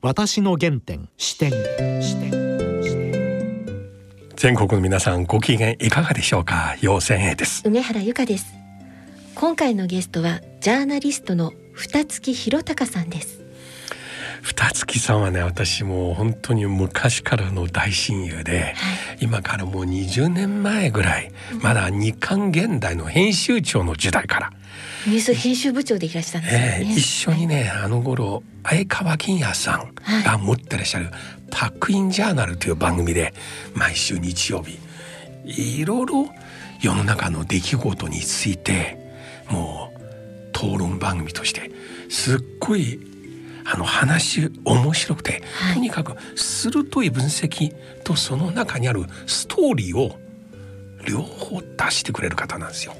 私の原点視点。視点。全国の皆さんご機嫌いかがでしょうか？陽線 A です。梅原由香です。今回のゲストはジャーナリストの二月弘隆さんです二月さんはね私も本当に昔からの大親友で、はい、今からもう20年前ぐらい、まだ日刊現代の編集長の時代から。ニュース編集部長でいらっしゃるんですね、えー、一緒にね、はい、あの頃相川金也さんが持ってらっしゃる「パックインジャーナル」という番組で毎週日曜日いろいろ世の中の出来事についてもう討論番組としてすっごいあの話面白くて、はい、とにかく鋭い分析とその中にあるストーリーを両方出してくれる方なんですよ。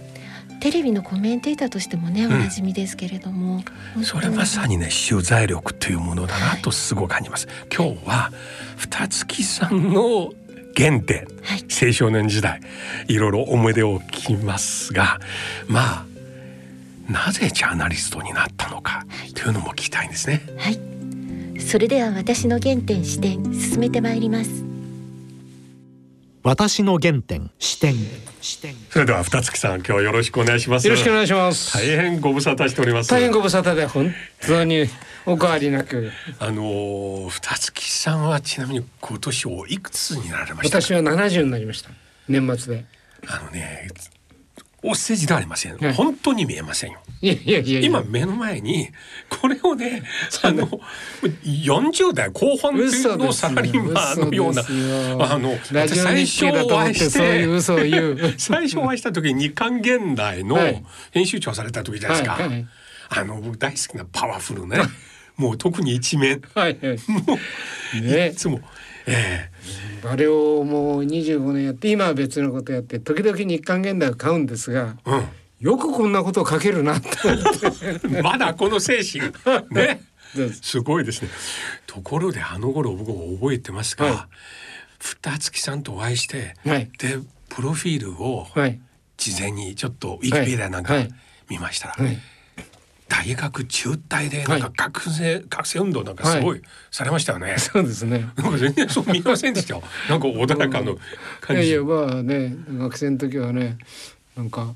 テレビのコメンテーターとしてもね、おなじみですけれども、うん、それまさにね取材力というものだなとすごく感じます。はい、今日は二月さんの原点、はい、青少年時代いろいろ思い出を聞きますがまあなぜジャーナリストになったのかというのも聞きたいんですね。はい、それでは私の原点視点進めてまいります。私の原点視点。視点それでは二月さん今日よろしくお願いします。よろしくお願いします。大変ご無沙汰しております。大変ご無沙汰で本当にお変わりなく。あの二月さんはちなみに今年おいくつになられました私は七十になりました。年末で。あのねお世辞ではありません、はい、本当に見えませんよ。いやいやいや今目の前にこれをねあの40代後半のサラリーマンのようなあの最初お会いして 最初お会いした時に日刊現代の編集長された時じゃないですか、はいはい、あの僕大好きなパワフルね。もう特に一面、はいはい、もう、ね、いつも。ええ。ー、あれをもう25年やって今は別のことやって時々日刊現代を買うんですが、うん、よくこんなことを書けるなと まだこの精神。ね。す。ごいですね。ところであの頃僕覚えてますが、はい、二月さんとお会いして、はい、でプロフィールを事前にちょっとウィキペディアなんか見ましたら、はい大学中退でなんか学生、はい、学生運動なんかすごいされましたよね。そうですね。なんか全然そう見ませんでした？なんか穏やかの感じ。いやいやまあね学生の時はねなんか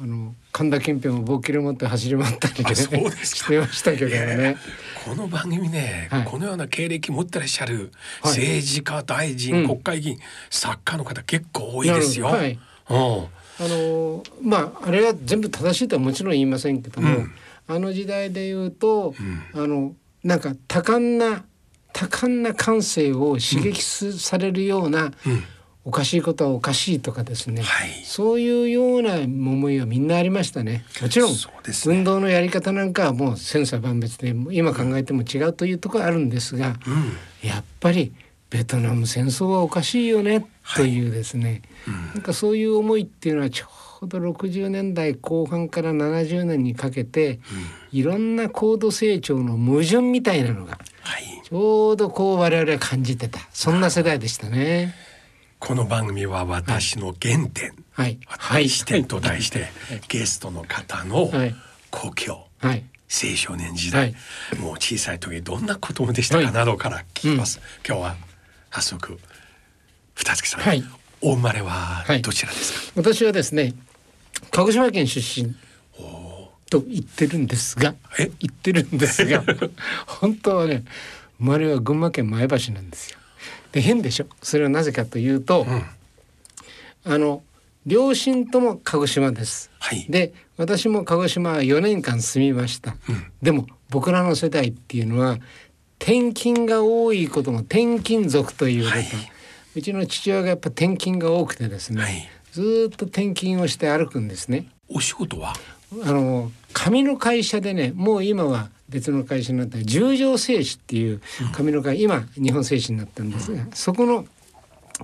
あの神田近辺を棒切れ持って走り回ったり、ね、そうですしてましたけどね。この番組ね、はい、このような経歴持ってらっしゃる政治家、大臣、国会議員、作家の方結構多いですよ。はい、うん。あのまああれは全部正しいとはもちろん言いませんけども。うんあの時代で言うと、うん、あのなんか多感な多感な感性を刺激されるような、うん、おかしいことはおかしいとかですね、はい、そういうような思いはみんなありましたね。もちろん、ね、運動のやり方なんかはもう千差万別で今考えても違うというところあるんですが、うん、やっぱりベトナム戦争はおかしいよねというですね、はい、なんかそういう思いっていうのはちょほど60年代後半から70年にかけて、うん、いろんな高度成長の矛盾みたいなのが、はい、ちょうどこう我々は感じてた。そんな世代でしたね。この番組は私の原点、はい、はい視点と題して、はい、ゲストの方の故郷、はい、青少年時代、はい、もう小さい時どんな子供でしたかなどから聞きます。うん、今日は早速二月さん、はい、お生まれはどちらですか、私はですね鹿児島県出身と言ってるんですが言ってるんですが 本当はね生まれは群馬県前橋なんですよ。で変でしょ？それはなぜかというと、うん、あの両親とも鹿児島です。はい、で私も鹿児島は4年間住みました。うん、でも僕らの世代っていうのは転勤が多いことも転勤族ということ、はい、うちの父親がやっぱ転勤が多くてですね、はいずっと転勤をして歩くんですね。お仕事は？あの紙の会社でねもう今は別の会社になった十条製紙っていう紙の会、うん、今日本製紙になったんですが、うん、そこの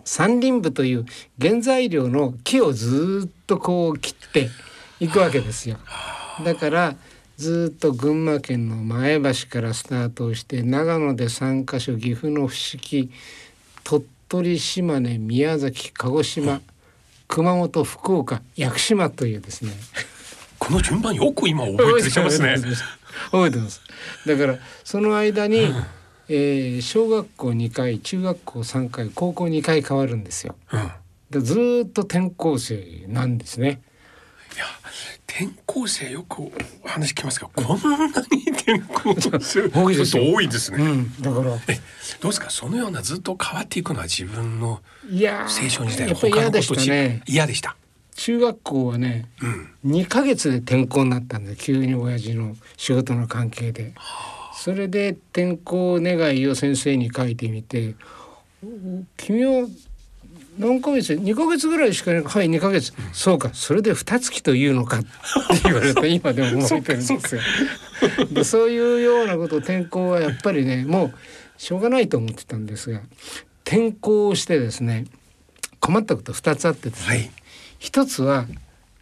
山林部という原材料の木をずっとこう切っていくわけですよ。だからずっと群馬県の前橋からスタートをして長野で3か所岐阜の伏木鳥取島根宮崎鹿児島、熊本福岡屋久島というですねこの順番よく今覚えてちゃいますね覚えてますだからその間に、えー小学校2回中学校3回高校2回変わるんですよ。うん。ずーっと転校生なんですね。や転校生よく話聞きますがこんなに転校生 多いですよ多いですね。うん、だからえどうですか？そのようなずっと変わっていくのは自分の青春時代の他のことね。嫌でした。中学校はねうん。2ヶ月で転校になったんで急に親父の仕事の関係で。それで転校願いを先生に書いてみて「君は何ヶ月2ヶ月ぐらいしかないはい2ヶ月、そうかそれで二月というのか」って言われて 今でも覚えてるんですよ。でそういうようなこと転校はやっぱりねもうしょうがないと思ってたんですが転校をしてですね困ったこと2つあってですね、はい。一つは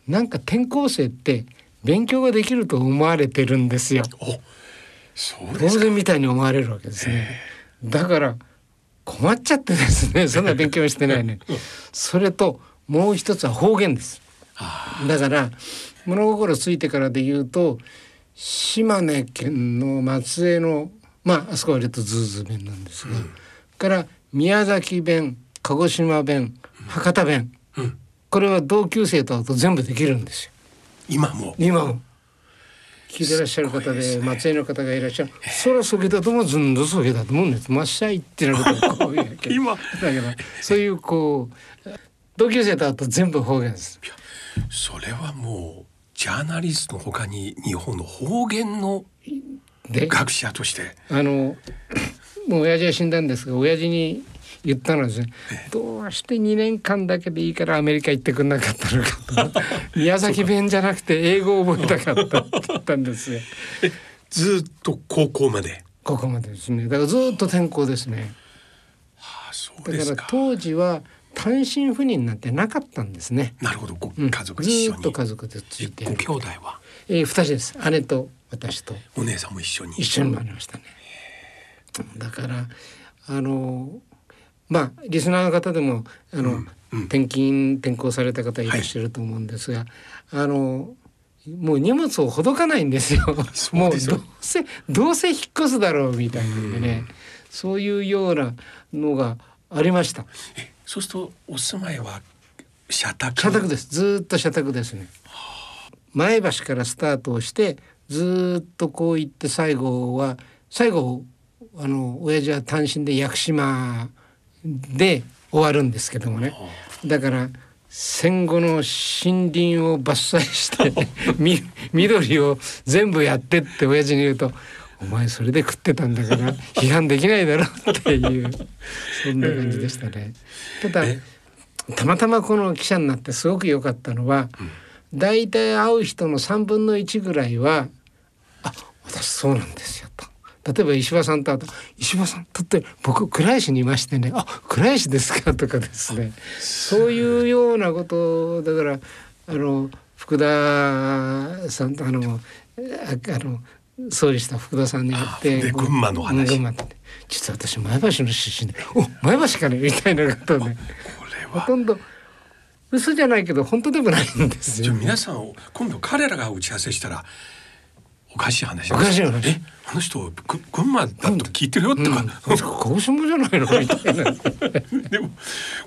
なんか転校生って勉強ができると思われてるんですよ。おそうですか。当然みたいに思われるわけですね。だから困っちゃってですね そんな勉強してないね。それともう一つは方言です。あだから物心ついてからで言うと島根県の松江のまああそこは割とズーズー弁なんですが、から宮崎弁鹿児島弁博多弁ーうん。これは同級生と会うと全部できるんですよ。今も？今も聞いてらっしゃる方で松江の方がいらっしゃる、そらそげだともずんどそげだと思うんです。まっしゃいってなことをこう言う今。だけどそういうこう同級生と会うと全部方言です。それはもうジャーナリストの他に日本の方言ので学者として。あのもう親父は死んだんですが親父に言ったのはですね。どうして2年間だけでいいからアメリカ行ってくんなかったのかと。宮崎弁じゃなくて英語を覚えたかったって言ったんです。よずっと高校まで？ここまでですね。だからずっと転校ですね。ああそうだからですか。当時は単身赴任なんてなかったんですね。なるほど。ごうん。家族一緒ずっとに。家族でついて。ご兄弟は？えー、二人です。姉と私と。お姉さんも一緒に。一緒に回りましたね。だからあのまあリスナーの方でもあの、うん転勤転校された方いらっしゃると思うんですが、あのもう荷物をほどかないんですよ。そうもうどうせどうせ引っ越すだろうみたいなんでね、そういうようなのがありました。えそうするとお住まいは社宅？社宅ですずーっと社宅ですね前橋からスタートをしてずーっとこう行って最後は最後あの親父は単身で屋久島で終わるんですけどもねだから戦後の森林を伐採して み緑を全部やってって親父に言うと「お前それで食ってたんだから批判できないだろ」っていうそんな感じでしたね。ただえたまたまこの記者になってすごく良かったのは、大体会う人の3分の1ぐらいは「あ私そうなんですよ」と。例えば石破さんと会うと「石破さんとって僕倉石にいましてねあ倉石ですか」とかですね。そういうようなことだからあの福田さんとあのああの総理した福田さんに会って群馬の話。群馬って。実は私前橋の出身で「お前橋かね」みたいなことをねこれは。ほとんど嘘じゃないけど本当でもないんですじゃよあ皆さん今度彼らが打ち合わせしたらおかしい話。おかしい話？えあの人ぐ群馬だと聞いてるよとうん、か、鹿児島じゃないのみたいなでも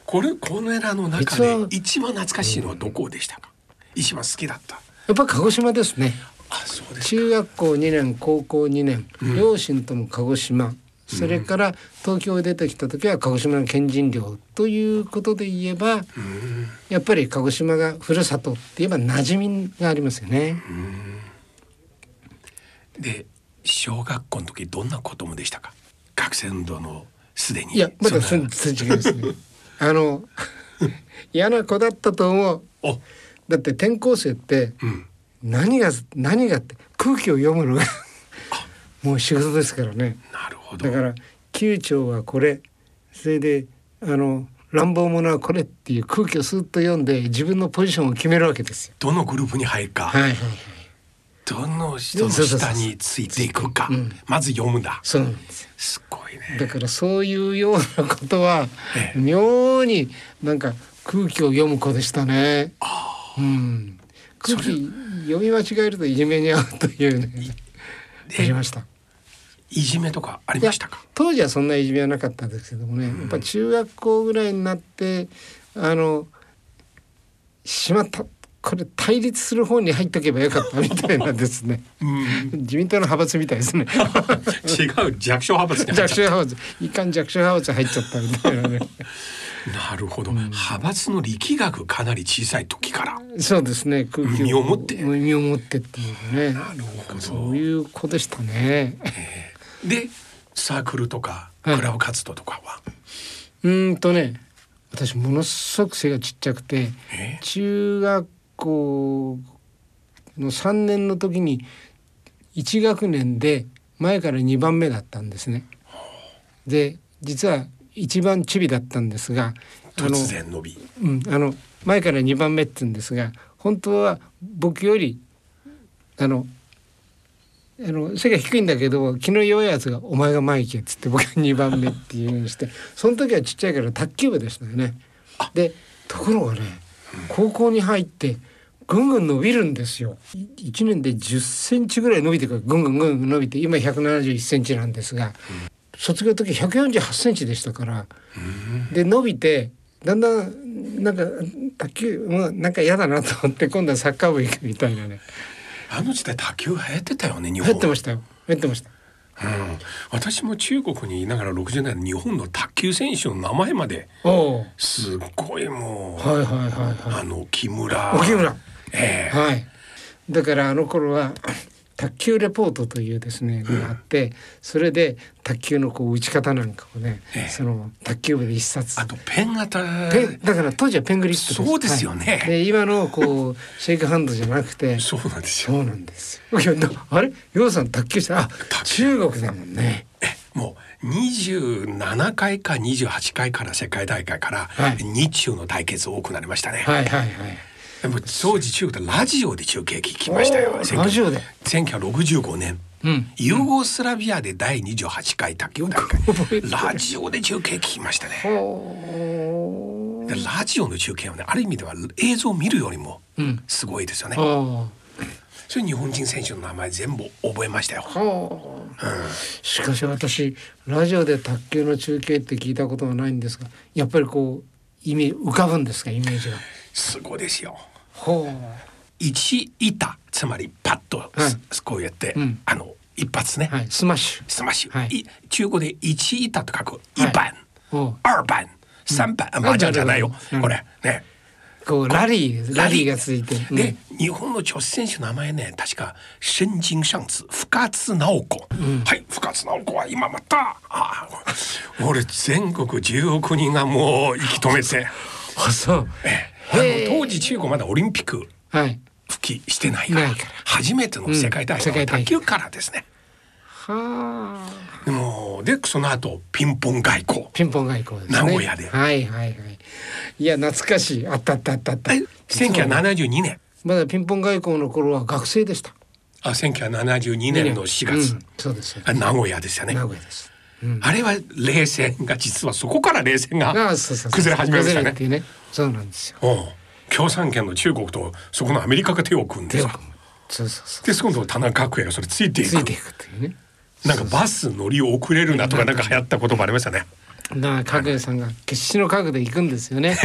これこれらの中で一番懐かしいのはどこでしたか、一番好きだったやっぱ鹿児島ですねあそうです中学校2年高校2年、うん。両親とも鹿児島それから東京へ出てきた時は鹿児島の県人寮ということで言えばうん。やっぱり鹿児島がふるさとって言えば馴染みがありますよね。で小学校の時どんな子供でしたか？学生運動のすでにいやまだ全然違いますね。あの嫌な子だったと思う。お。だって転校生ってうん。何が何がって空気を読むのが もう仕事ですからね。なるほど。だから九長はこれそれであの乱暴者はこれっていう空気をスーッと読んで自分のポジションを決めるわけですよ。どのグループに入るか、はいはいどの人の下についていくか。まず読むんだ。そうなんです。よ。すごいね。だからそういうようなことはええ。妙になんか空気を読む子でしたね。うん、空気読み間違えるといじめに遭うというね。ありました。いじめとかありましたか？当時はそんないじめはなかったですけどもね、やっぱ中学校ぐらいになってあのしまったこれ対立する方に入っとけばよかったみたいなですね。うん。自民党の派閥みたいですね。違う弱小派閥弱小派閥。いかん弱小派閥入っちゃったみたいなね。たなるほど、派閥の力学かなり小さい時から。そうですね。空気身をもって。身をもってっていうね。なるほど。そういう子でしたね。でサークルとかはい。クラブ活動とかは、うーんとね私ものすごく背がちっちゃくてえ。中学校の3年の時に1学年で前から2番目だったんですね。で実は一番チビだったんですがあの突然伸びうん、あの前から2番目って言うんですが本当は僕よりあのあの背が低いんだけど気の弱いやつが「お前が前行け」っつって僕が2番目っていうようにしてその時はちっちゃいから卓球部でしたよね。でところがね高校に入ってぐんぐん伸びるんですよ。い1年で10センチぐらい伸びてからぐんぐんぐんぐん伸びて今171センチなんですが、卒業の時148センチでしたから。で伸びてだんだんなんか卓球もうなんか嫌だなと思って今度はサッカー部行くみたいなね。あの時代卓球流行ってたよね日本。入ってましたよ。入ってましたうん、私も中国にいながら60年代日本の卓球選手の名前まですっごいもう、はいはいはいはい。あの木村。沖村。ええ。はい。だからあの頃は卓球レポートというですねのがあってそれで卓球のこう打ち方なんかをねええ。その卓球部で一冊。あとペン型。ペンだから当時はペングリップそうですよね。はいで今のこうシェイクハンドじゃなくて。そうなんですよ。そうなんですあれ、ようさん卓球した。あ、中国だもんね。えもう27回か28回から世界大会からはい。日中の対決多くなりましたね、はいはいはい。でも当時中国でラジオで中継聞きましたよ。ラジオで。1965年。うん。ユーゴスラビアで第28回卓球大覚えてる。会ラジオで中継聞きましたね。ラジオの中継はねある意味では映像を見るよりもうん。すごいですよね、あそれ日本人選手の名前全部覚えましたよ、あ。はあ。しかし私ラジオで卓球の中継って聞いたことがないんですが、やっぱりこうイメージ浮かぶんですかイメージが。すごいですよ。ほ一板つまりパッと、はい。こうやって、うん。あの一発ね、う。はい。スマッシュ。スマッシュ、はい。い中国で一板と書く一はい。番、おう。二番三番、あ麻雀じゃないよ、うん。これ。ね。こうラリーラリー。が続いて。で、日本の女子選手の名前ね。確か新人シャンツ。深津直子、はい。深津直子は今また。あ俺全国10億人がもう息止めて。あそう。ええ当時中国まだオリンピックはい。復帰してないからない初めての世界大会はうん卓球からですね、はあ。もうでその後ピンポン外交ピンポン外交ですね。名古屋ではいはいはい。いや懐かしい。あったあったあったあった。え1972年まだピンポン外交の頃は学生でした。あ1972年の4月、うんそうですよ。あ名古屋ですよね名古屋です。うんあれは冷戦が実はそこから冷戦が崩れ始めましたねね。そうなんですよ。うん共産圏の中国とそこのアメリカが手を組んで。そうそうそう。で今度田中角栄がそれついていくついていくっていうね。なんかバス乗り遅れるなとかなんか流行った言葉ありましたねだから角栄さんが決死の覚悟で行くんですよね。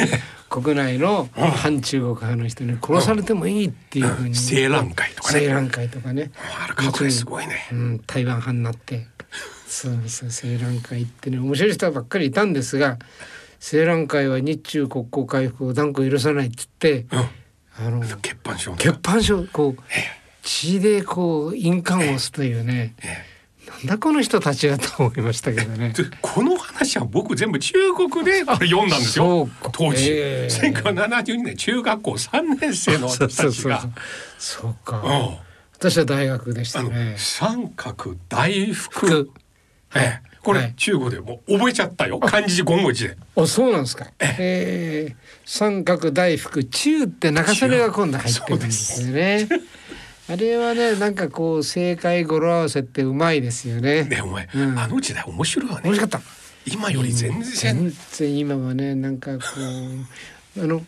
国内の反中国派の人に殺されてもいいっていうふうに。青蘭会とかね青蘭会とかね。あれ角栄すごいねうん、台湾派になってそうそう青蘭会ってね面白い人ばっかりいたんですが青蘭会は日中国交回復を断固許さないっつってうん。あの欠板症欠板書こうえ血でこう印鑑を押すというねえなんだこの人たちはと思いましたけどね。でこの話は僕全部中国で読んだんですよ。当時、ええ。1972年中学校3年生のそう私たちが。そうか。うん。私は大学でしたね。三角大福。福ええ。これ、はい。中国でもう覚えちゃったよ。漢字5文字で。あそうなんですか。えー、三角大福中って中曽根が今度入ってるんですよね。あれはねなんかこう正解語呂合わせってうまいですよね。ねお前、うん。あの時代面白いわね。面白かった。今より全然、全然今はねなんかこうあの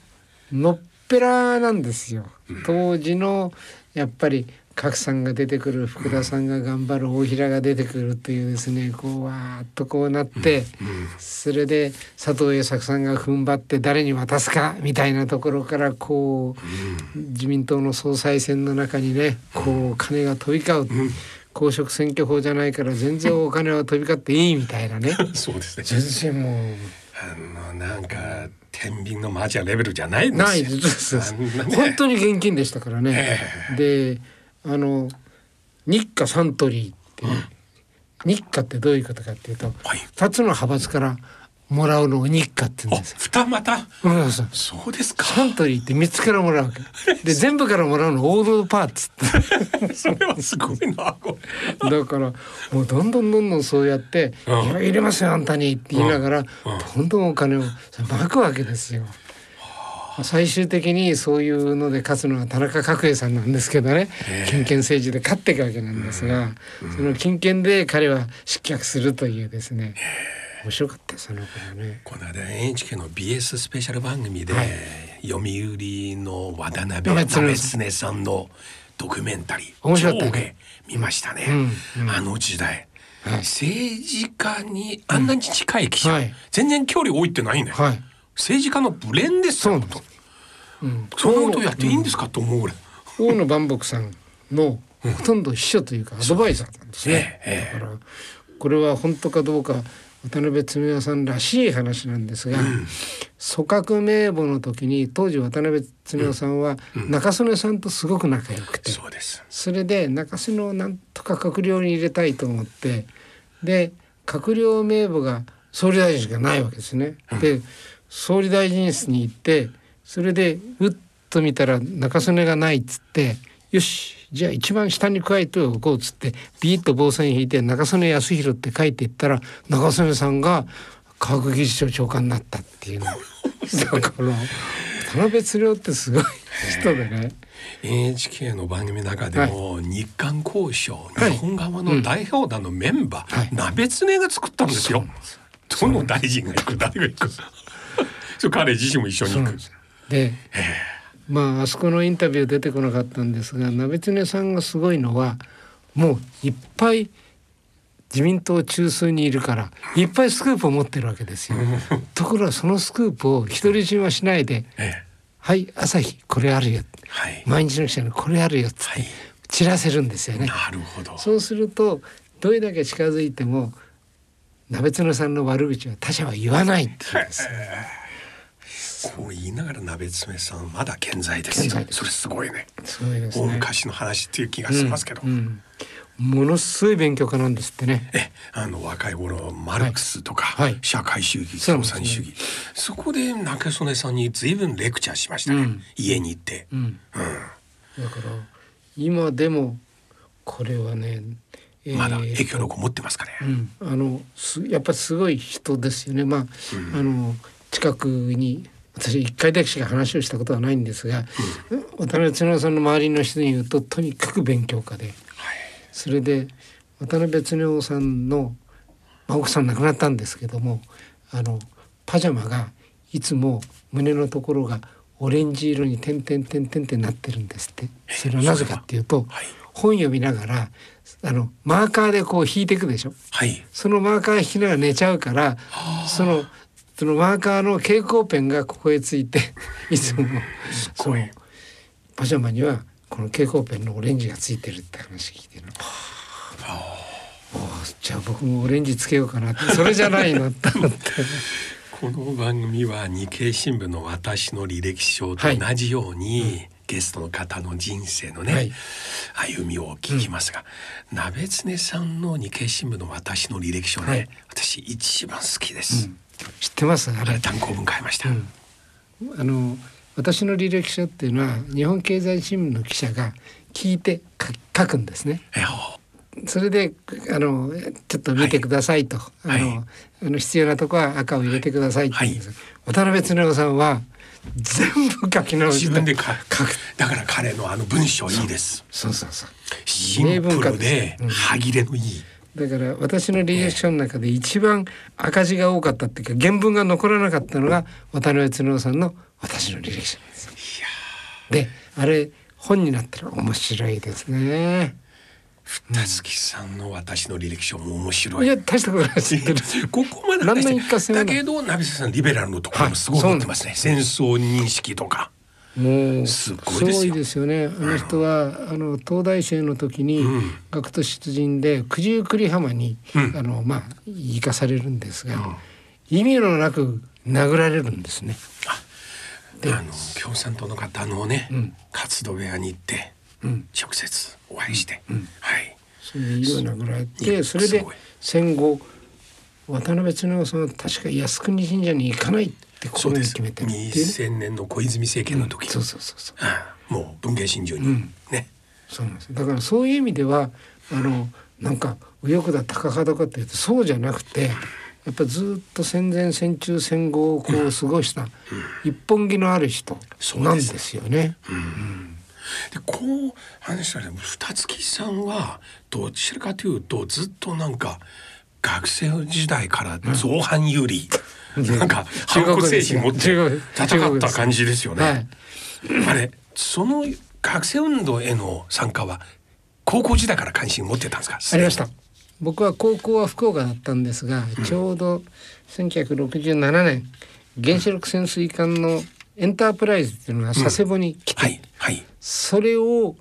のっぺらなんですよ。当時のやっぱり賀来さんが出てくる福田さんが頑張る大平が出てくるというですねこうわーっとこうなって、それで佐藤栄作さんが踏ん張って誰に渡すかみたいなところからこう、自民党の総裁選の中にねこう金が飛び交う、公職選挙法じゃないから全然お金は飛び交っていいみたいなね。そうですね。全然もう。あのなんか天秤のマージレベルじゃないですよ。ないです。本当に現金でしたからね。であの日課サントリーって、日課ってどういうことかっていうと、はい。二つの派閥からもらうのを日課って言うんあですよ。二股？うん。そうですか。サントリーって三つからもらうわけ。で全部からもらうのオールドパーツ。それはすごいなこれ。だからもうどんどんどんどんそうやって「うん。いや入れますよあんたに」って言いながら、どんどんお金をまくわけですよ。最終的にそういうので勝つのは田中角栄さんなんですけどね。金権政治で勝っていくわけなんですが、その金権で彼は失脚するというですね面白かったその頃ね。この間 NHK の BS スペシャル番組で、はい。読売の渡辺鍋常さんのドキュメンタリー面白かったね。見ましたね、うんうん。あの時代、はい。政治家にあんなに近い記者、はい。全然距離置いてないね、はい政治家のブレンですよ。そうなんそんなことやっていいんですか？と思うぐらい、大野万博さんのほとんど秘書というかアドバイザーなんですね。ええだからこれは本当かどうか渡辺恒夫さんらしい話なんですが、組閣名簿の時に当時渡辺恒夫さんは中曽根さんとすごく仲良くて、そうです。それで中曽根をなんとか閣僚に入れたいと思ってで閣僚名簿が総理大臣しかないわけですね。で総理大臣室に行ってそれでうっと見たら中曽根がないっつってよしじゃあ一番下に加えておこうっつってビーッと棒線引いて中曽根康弘って書いていったら中曽根さんが科学技術省長官になったっていうの。だから田辺鶴夫ってすごい人でね。NHK の番組の中でも、日韓交渉はい日本側の代表団のメンバー、はい鍋常が作ったんですよ。どの大臣が行く誰が行く彼自身も一緒に行くでまああそこのインタビュー出てこなかったんですが鍋常さんがすごいのはもういっぱい自民党中枢にいるからいっぱいスクープを持ってるわけですよ。ところがそのスクープを独り占めはしないでええ「はい朝日これあるよ」はい、毎日の記者にこれあるよ」っつってはい。散らせるんですよね。なるほど。そうするとどれだけ近づいても鍋常さんの悪口は他者は言わないっていうんです。こう言いながら鍋爪さんまだ健在です。それすごいね。すごいですね。大昔の話っていう気がしますけど、うんうん。ものすごい勉強家なんですってね。えあの若い頃マルクスとか、はい。社会主義共産主義。そこで中曽根さんに随分レクチャーしましたね、うん。家に行って、うん、だから今でもこれはね、えーまだ影響力を持ってますかね、うん、あのすやっぱりすごい人ですよね。まあ、あの近くに私一回だけしか話をしたことはないんですが、渡辺恒夫さんの周りの人に言うととにかく勉強家で、それで渡辺恒夫さんの、まあ、奥さん亡くなったんですけどもあのパジャマがいつも胸のところがオレンジ色に点々点々ってなってるんですって。それはなぜかっていうと、はい。本読みながらあのマーカーでこう引いていくでしょ。はい。そのマーカー引きながら寝ちゃうからそのそのマーカーの蛍光ペンがここへついて いつもそのパジャマにはこの蛍光ペンのオレンジがついてるって話聞いてるの。じゃあ僕もオレンジつけようかなって。それじゃないのと思って。この番組は日経新聞の私の履歴書と同じように、ゲストの方の人生のね、はい。歩みを聞きますが、鍋常さんの日経新聞の私の履歴書ね、はい。私一番好きです、知ってます？あれ単行本買いました、うん。あの私の履歴書っていうのは日本経済新聞の記者が聞いて書書くんですね。えそれであのちょっと見てくださいと、はい。あのあの必要なとこは赤を入れてくださいって言うんです、渡辺恒夫さんは全部書き直して自分で書書く。だから彼のあの文章いいです。そう。そうそうシンプルでうん。歯切れのいい、だから私の履歴書の中で一番赤字が多かったっていうか原文が残らなかったのが渡辺恒夫さんの私の履歴書なんです。よ。であれ本になったら面白いですね。二月さんの私の履歴書も面白い。いや大したことないです。ここまでだけど鍋瀬さんリベラルのところもすごい持ってますね、戦争認識とかもうすごいですよ。ね。あの人はあの東大生の時にん。学徒出陣で九十九里浜に、うん。あのまあ行かされるんですが、意味のなく殴られるんですね。あの共産党の方のね、ん。活動部屋に行って、うん。直接お会いして、はい。それで殴られいてやそれで戦後渡辺恒夫さんは確か靖国神社に行かないってそうで決めてるっていうね。2000年の小泉政権の時、そうそうそうそう。ああもう文藝春秋に、うん。ね。そうなんです。だからそういう意味ではあのなんか右翼だ高派だかっていうとそうじゃなくてやっぱずっと戦前戦中戦後をこう過ごした一本気のある人なんですよね。でこう話したら二月さんはどちらかというとずっとなんか学生時代から造反有利、なんか反骨精神持って戦った感じですよね。はい。あれその学生運動への参加は高校時代から関心持ってたんですか？ありました。僕は高校は福岡だったんですが、ちょうど1967年原子力潜水艦のエンタープライズっていうのが佐世保に来て、はい。はい。それを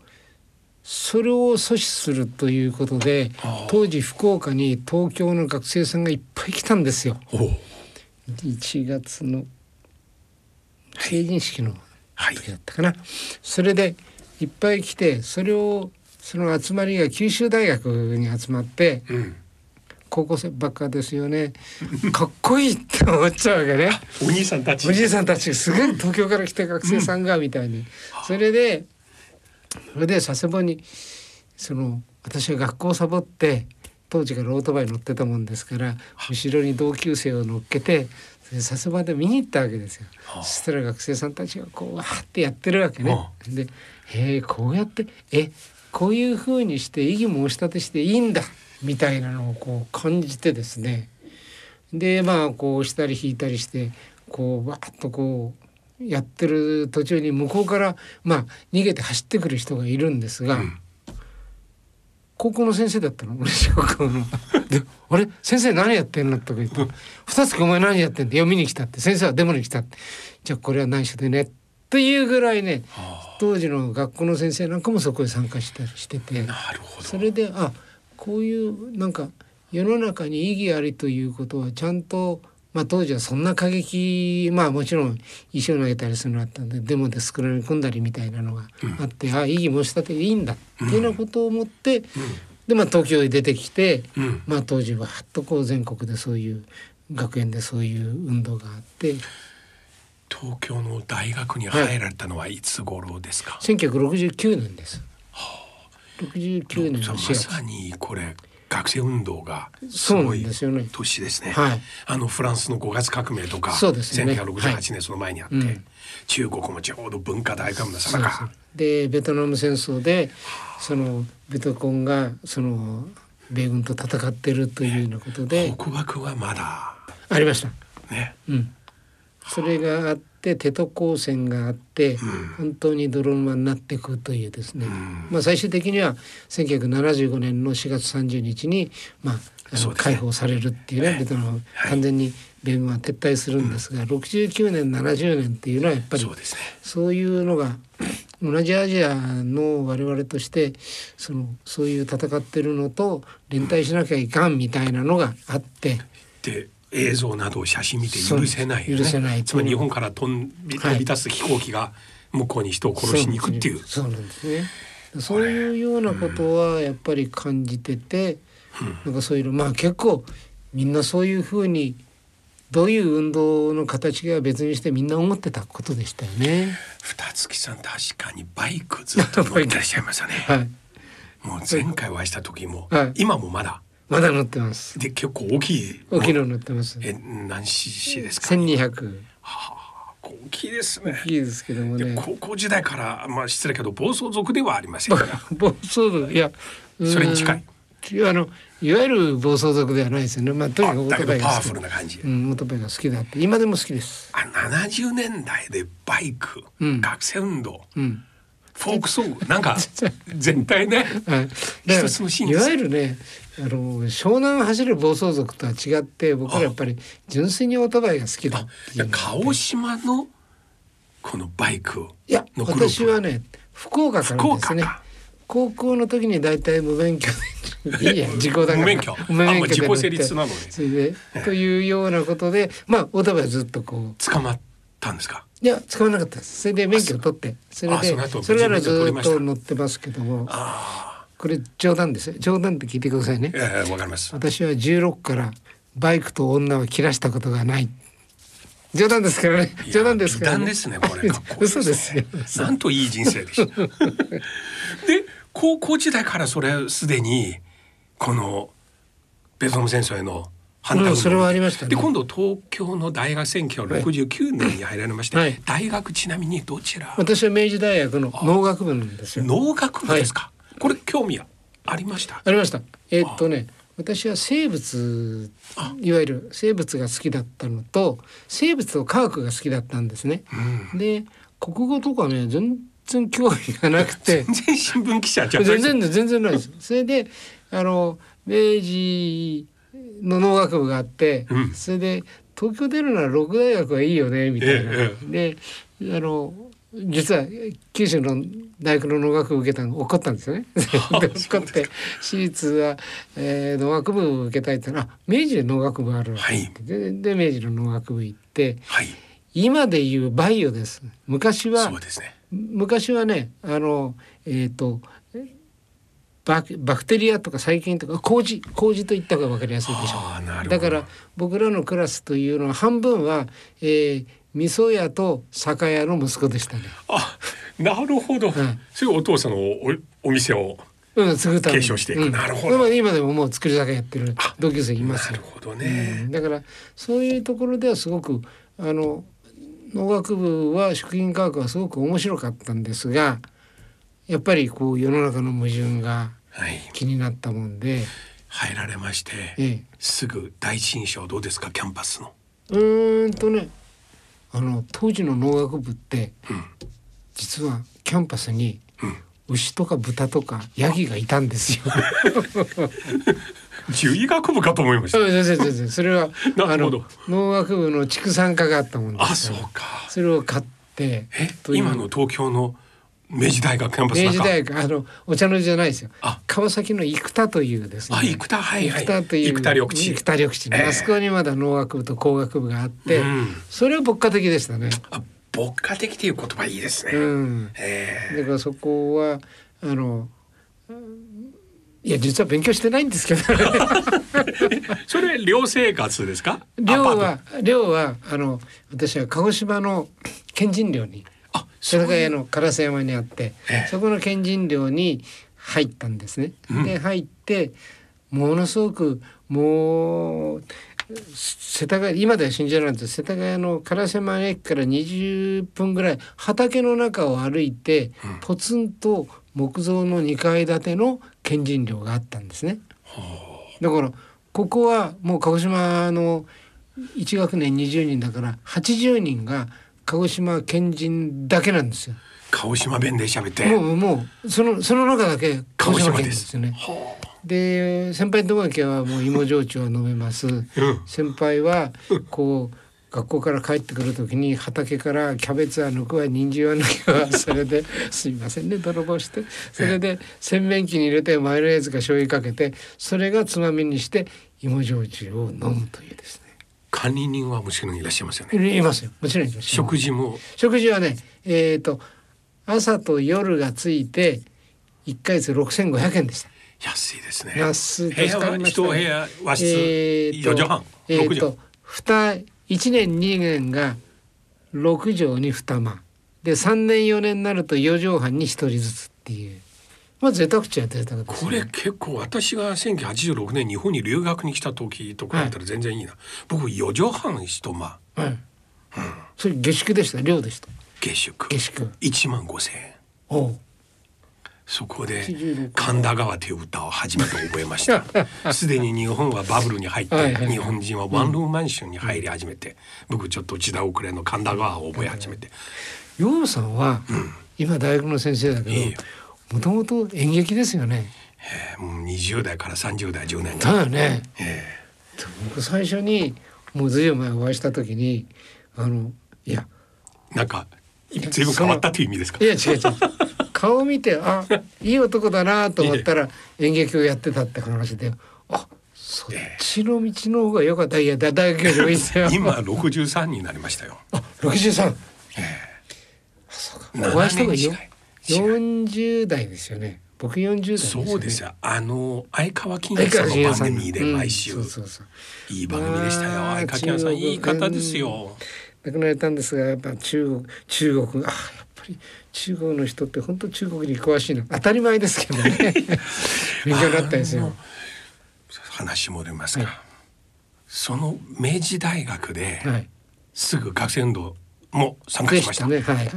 それを阻止するということで当時福岡に東京の学生さんがいっぱい来たんですよ。おう。1月の成人式のはい。時だったかな。それでいっぱい来てそれをその集まりが九州大学に集まってうん。高校生ばっかですよね。かっこいいって思っちゃうわけね。お兄さんたち。おじいさんたちすごい東京から来た学生さんがみたいに、それでそれで佐世保にその私は学校をサボって当時からオートバイ乗ってたもんですから後ろに同級生を乗っけて佐世保で見に行ったわけですよ。はあそしたら学生さんたちがこうわーってやってるわけね。でへえこうやってえこういうふうにして異議申し立てしていいんだみたいなのをこう感じてですねでまあこうしたり引いたりしてこうわーっとこうやってる途中に向こうからまあ逃げて走ってくる人がいるんですが、うん。高校の先生だったの？俺小学校の。で「あれ？先生何やってんの?」とか言って「二月お前何やってんだ？よ見に来た」って。先生はデモに来たって。じゃあこれは内緒でね。というぐらいねは当時の学校の先生なんかもそこへ参加したりしてて。それであこういうなんか世の中に意義ありということはちゃんと、まあ、当時はそんな過激まあもちろん石を投げたりするのあったんでデモで作られ込んだりみたいなのがあって、あ異議申し立てでいいんだっていうようなことを思って、でまあ東京へ出てきて、うん。まあ当時ははっとこう全国でそういう学園でそういう運動があって。東京の大学に入られたのはいつ頃ですか、1969年です。69年のま4月。さにこれ学生運動がすごいんですよね。年ですね。はい。あのフランスの5月革命とか、そうですね。1968年その前にあって、うん。中国もちょうど文化大革命のさなかでベトナム戦争でそのベトコンがその米軍と戦ってるというようなことで。北爆はまだ。ありました。ね、うん、それがあってテト光線があって本当に泥沼になっていくというですね、ん。まあ、最終的には1975年の4月30日に、まあ、あの解放されるっていうねベトナムはい。完全に米軍は撤退するんですが、69年70年っていうのはやっぱりそうですね。そういうのが同じアジアの我々としてそのそういう戦ってるのと連帯しなきゃいかんみたいなのがあって。で映像など写真見て許せないよね。許せないつまり日本から飛ん飛び立つ飛行機が向こうに人を殺しに行くっていう。そうなんですね。そういうようなことはやっぱり感じてて、なんかそういうのまあ結構みんなそういうふうにどういう運動の形が別にしてみんな思ってたことでしたよね。二月さん確かにバイクずっと乗ってらっしゃいましたね。はい。もう前回お会いした時も、はい今もまだまだ乗ってます。で結構大きい。大きいの乗ってます。え何 cc ですか？千二百大きいですね。大きいですけどもでね。高校時代からまあ失礼けど暴走族ではありませんから。暴走族いやそれに近い。あのいわゆる暴走族ではないですよね。まあとにかくオートバイが好きパワフル。な感じ。うん、オートバイが好きだって今でも好きです。あ70年代でバイク、うん学生運動うん。フォークソングなんか全体ねはい、一つのシーンですいわゆるねあの湘南走る暴走族とは違って僕らやっぱり純粋にオートバイが好きだ鹿児島のこのバイクいや私はね福岡から福ですね。高校の時に大体無免許で。いいや 時効だから。無免許。無免許で乗って。それでというようなことでまあオートバイはずっとこう。捕まったんですか？いや使わなかったです。それで免許を取って。それであそれからずっと乗ってますけども。あこれ冗談ですよ。冗談って聞いてくださいね。あええわかります。私は16からバイクと女を切らしたことがない。冗談ですからね。冗談ですから美談ですねこれ。かっこいい嘘ですよ。なんといい人生でした。で高校時代からそれすでにこのベトナム戦争への反対運動。うんそれはありましたね。で今度東京の大学選挙は69年に入られまして、はい。大学ちなみにどちら？私は明治大学の農学部なんですよ。農学部ですか、これ興味ありました？ありました。えーっとね私は生物いわゆる生物が好きだったのと生物と科学が好きだったんですね、で国語とかね全然興味がなくて。全然新聞記者じゃ全然全然ないです。それであの明治の農学部があって、うん。それで東京出るなら六大学はいいよねみたいな。え。であの実は九州の大学の農学部受けたの怒ったんですよね。で怒って私立は、えー農学部を受けたいって言ったらあ明治で農学部あるわって言って、でで明治の農学部行ってはい。今でいうバイオです。昔はそうですね。昔はねあのえっ、とバクバクテリアとか細菌とか麹麹といった方が分かりやすいでしょああなるほど。だから僕らのクラスというのは半分は、えー、味噌屋と酒屋の息子でしたね。あなるほど、ん。そういうお父さんのおお店をうん、継ぐために継承していく。うん。なるほど。まあ今でももう作り酒やってる同級生いますよ。なるほどね、だからそういうところではすごくあの農学部は食品科学はすごく面白かったんですがやっぱりこう世の中の矛盾がはい。気になったもんで、入られまして、ええ、すぐ第一印象どうですか？キャンパスの。うーんとねあの当時の農学部って、実はキャンパスに牛とか豚とかヤギがいたんですよ。獣医学部かと思いました。それは あの農学部の畜産科があったもんであすから。そうか。それを買って今の東京の明治大学キャンパス明治大学あのお茶の字じゃないですよ。あ。川崎の生田というですね。あ生田はいはい。生田という生田緑地。生田緑地ね、ええ。あそこにまだ農学部と工学部があって、うん。それは牧歌的でしたね。あ牧歌的という言葉いいですね、うん、えだからそこはあのいや実は勉強してないんですけど、それ寮生活ですか？寮は寮はあの私は鹿児島の県人寮にそう世田谷の烏山にあって、ええ。そこの県人寮に入ったんですね。うん。で入ってものすごくもう世田谷今では信じられないんです。世田谷の烏山駅から20分ぐらい畑の中を歩いて、ポツンと木造の2階建ての県人寮があったんですね。だからここはもう鹿児島の1学年20人だから80人が鹿児島県人だけなんですよ。鹿児島弁で喋って。もうもうそのその中だけ鹿児島県でですすよね。はで先輩のとこだけはもう芋焼酎は飲めます。あうん。先輩はこう学校から帰ってくる時に畑からキャベツは抜くわ人参は抜くわそれで すいませんね泥棒して。それで洗面器に入れてマヨネーズか醤油かけてそれがつまみにして芋焼酎を飲むというです管理人はもちろんいらっしゃいますよね。ね。いますよ。もちろん食事も。食事はねえっ、と朝と夜がついて1ヶ月6500円でした。安いですね。安い。部屋は助かりました一部屋和室。えーと4畳半。え6畳ーと二一年二年が六畳に二間。で三年四年になると四畳半に一人ずつっていうまあ贅沢っちゃ贅沢ですこれ結構私が1986年日本に留学に来た時と比べたら全然いいな、僕4畳半一間はい、それ下宿でした？寮でした下宿。下宿。1万5千円。おう。そこで86神田川という歌を初めて覚えました。すでに日本はバブルに入って、はいはい日本人はワンルームマンションに入り始めて、僕ちょっと時代遅れの神田川を覚え始めて、洋さんは今大学の先生だけいいよ。どもともと演劇ですよね。えーもう20代から30代10年だよね。え僕最初にもうずいぶん前お会いした時にあのいやーなんか随分変わったという意味ですか？いや違う違う。顔を見てあいい男だなと思ったら演劇をやってたって話であそっちの道の方が良かった。いやだ大学よりもいいですよ今63になりましたよ。あ63お会いした方がいいよ40代ですよね。僕40代ですよね。そうですよ。あの相川金也さんの番組で毎週、うんそうそうそう。いい番組でしたよ。まあ相川金也さんいい方ですよ。亡くなられたんですがやっぱ中国中国あやっぱり中国の人って本当中国に詳しいの。当たり前ですけどね。勉強になったんですよ。話戻りますが、はい。その明治大学ではい。すぐ学生運動も参加でしました。したね。はいはい。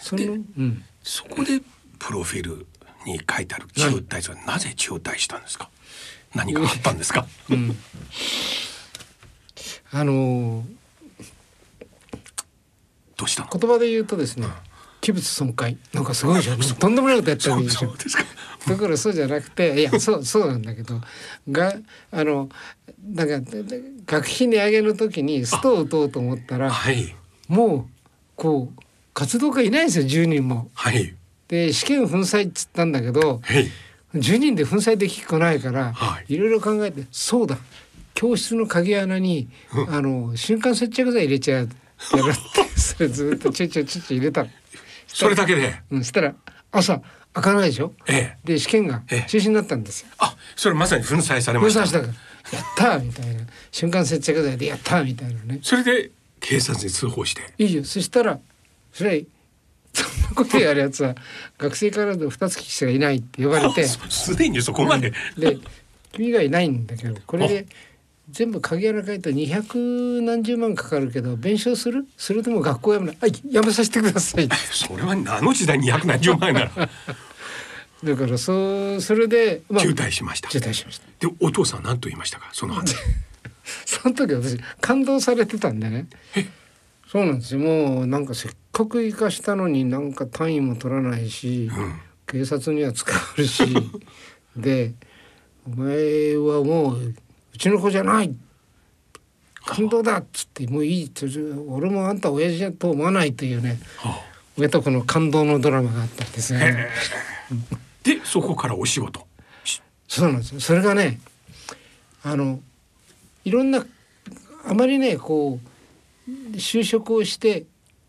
そのうん。そこでプロフィールに書いてある中退それなぜ中退したんですか？何かあったんですか？うん。あのどうしたの？言葉で言うとですね、器物損壊なんかすごいじゃん。とんでもないことやったわけでしょそう。ですか。ところそうじゃなくていや そうそうなんだけどがあのなんか学費値上げの時にストを打とうと思ったらはい。もうこう活動家いないんですよ10人も。はい。で試験粉砕っつったんだけどはい。10人で粉砕できっこないから、はい。いろいろ考えてそうだ。教室の鍵穴にあの瞬間接着剤入れちゃうやろって それずっとちょいちょいちょいちょい入れたの。それだけで？うん、そしたら朝開かないでしょ？ええ。で試験がええ。中止になったんですよ。あそれまさに粉砕されま分した。散したから「やったー!」みたいな。瞬間接着剤で「やったー!」みたいなね。それで警察に通報して。いいよ。そしたらそれそんなことやるやつは学生からの二つきしかいないって呼ばれて。あすすでにそこまで、で君がいないんだけどこれで全部鍵穴書いたら二百何十万かかるけど弁償する？それとも学校やめないあやめさせてください。それはあの時代に百何十万円なら だからそうそれで、まあ、中退しました。中退しました。でお父さん何と言いましたか？その後。その時私感動されてたんでね。そうなんですよ。もうなんかせっかく生かしたのになんか単位も取らないし、うん。警察には捕まるし。で「お前はもううちの子じゃない。感動だ」っつって「もういい」って俺もあんた親父だと思わないというねは親と子の感動のドラマがあったんですあね。でそこからお仕事。そうなんですよ。それがね、あのいろんなあまりねこう就職をして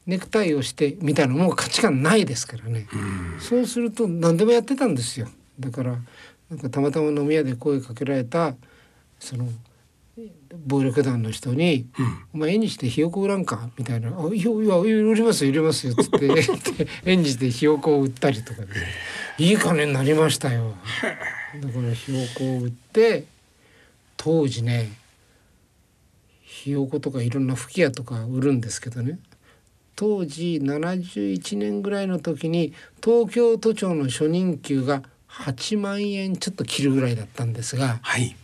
ネクタイをしてみたいなもう価値観ないですからね。うんそうすると何でもやってたんですよ。だからなんかたまたま飲み屋で声かけられたその暴力団の人にうん「お前縁日でひよこ売らんか?」みたいな「あいやいや売りますよ売りますよ」っつってで縁日でひよこを売ったりとかでいい金になりましたよ。だからひよこを売って当時ねひよことかいろんな吹き矢とか売るんですけどね当時71年ぐらいの時に東京都庁の初任給が8万円ちょっと切るぐらいだったんですが、はい。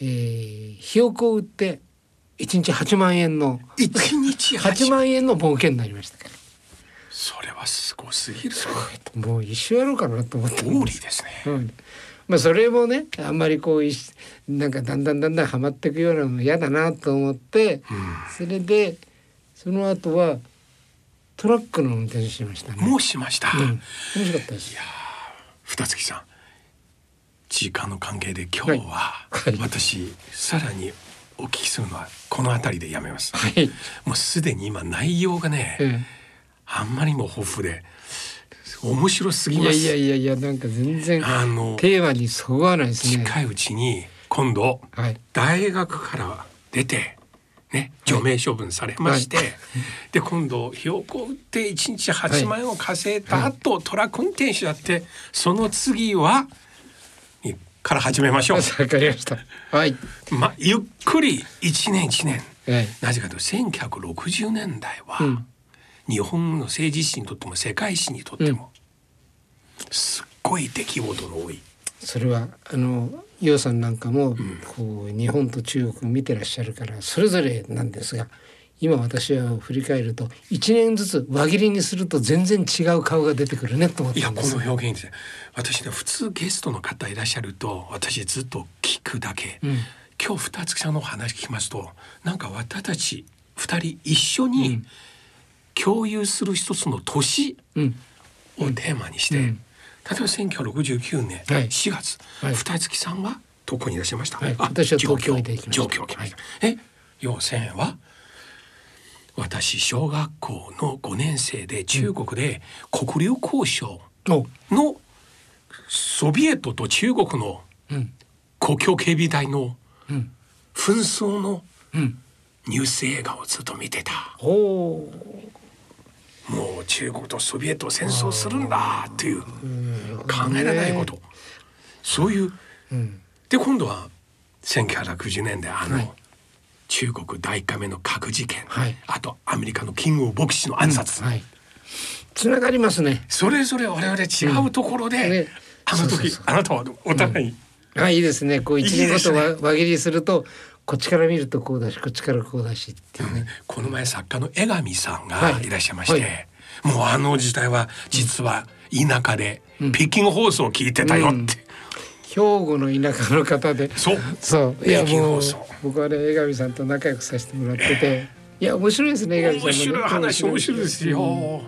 えーひよこを売って1日8万円の一日8 8万円の儲けになりました。それはすごすぎる。もう一生やろうかなと思って。通りですね。うん。まあそれもねあんまりこうなんかだんだんだんだんはまっていくようなの嫌だなと思ってそれでその後はトラックの運転手しましたね。もうしました、うん、面白かったです。二月さん時間の関係で今日ははいはい私さらにお聞きするのはこの辺りでやめます、はい。もうすでに今内容がね、えあんまりにも豊富で面白すえぎますいやいやいやいやなんか全然あのテーマにそぐわないですね。近いうちに今度はい。大学から出てね除名処分されまして、はいで今度ひよこ売って1日8万円を稼いだ後、トラック運転手やってその次はにから始めましょう。わかりました。はい。まあゆっくり1年1年はい。なぜかというと1960年代は、うん日本の政治史にとっても世界史にとっても、すっごい出来事の多い。それはあの楊さんなんかも、こう日本と中国を見てらっしゃるからそれぞれなんですが今私は振り返ると1年ずつ輪切りにすると全然違う顔が出てくるねと思っいやこたんです。の表現です。ね私ね普通ゲストの方いらっしゃると私ずっと聞くだけ、うん。今日二月さんのお話聞きますとなんか私たち二人一緒に共有する一つの年うん。をテーマにして、うん例えば1969年はい。4月、はい。二月さんはどこにいらっしゃいました、はい。あ私は東京で行きました。上京来ました、え要請は私小学校の5年生で中国で国領交渉お。のソビエトと中国のうん。国境警備隊のうん。紛争のうん。ニュース映画をずっと見てた。おおもう中国とソビエト戦争するんだっていう考えられないこと。そういう。うん。で今度は1990年であの、はい。中国第一回目の核事件、はい。あとアメリカのキング牧師の暗殺、はい。つながりますね。それぞれ我々違うところで、うん。ねあの時あなたはお互いに、あいいですね。こう一年ごと輪切りするとこっちから見るとこうだしこっちからこうだしっていうね。この前作家の江上さんがはい。いらっしゃいまして、はい。もうあの時代は実は田舎で北京放送を聞いてたよって、うん。兵庫の田舎の方で。そう。そう。いやもう放送。僕はね江上さんと仲良くさせてもらってて。いや面白いですね江上さん面白い話面白いですよ。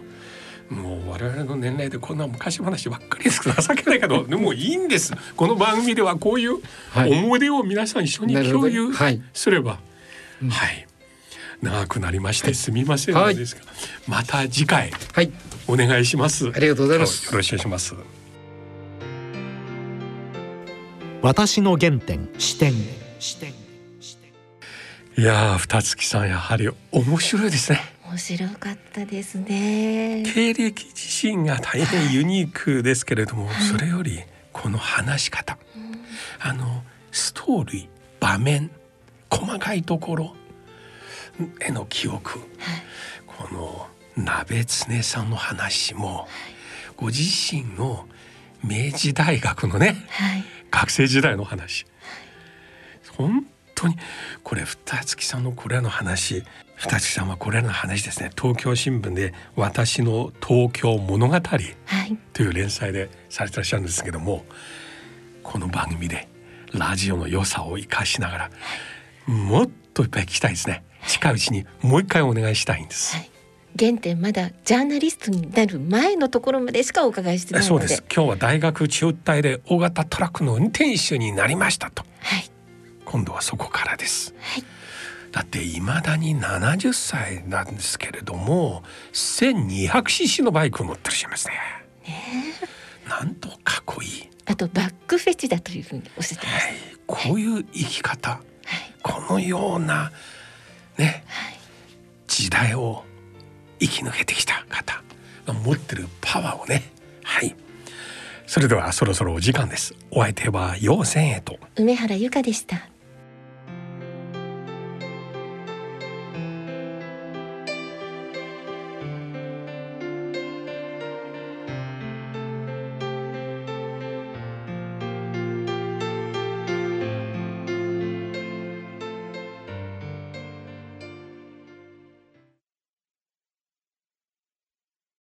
うんもう我々の年齢でこんな昔話ばっかりです 情けないけどでもいいんです。この番組ではこういうはい。思い出を皆さん一緒に共有はい。すればはい、長くなりましてすみませんはいのですが、また次回はい。お願いします。ありがとうございます。よろしくお願いします。私の原点視点視点視点。いやー二月さんやはり面白いですね面白かったですね。経歴自身が大変ユニークですけれども、それよりこの話し方、あのストーリー場面細かいところへの記憶、この鍋常さんの話も、ご自身の明治大学のねはい。学生時代の話。本当にこれ二月さんのこれらの話二月さんはこれらの話ですね。東京新聞で「私の東京物語」はい。という連載でされてらっしゃるんですけどもこの番組でラジオの良さを生かしながらもっといっぱい聞きたいですね。近いうちにもう一回お願いしたいんです。はい。原点まだジャーナリストになる前のところまでしかお伺いしてないので。そうです。今日は大学中退で大型トラックの運転手になりましたと。はい。今度はそこからです。はいだっていまだに70歳なんですけれども 1200cc のバイクを乗ってらっしゃいますね。なんとかっこいい、あとバックフェチだというふうにおっしゃってました。はい、こういう生き方。はい。このようなねはい。時代を生き抜けてきた方。が持ってるパワーをね。はい。それではそろそろお時間です。お相手は陽線へと。梅原由香でした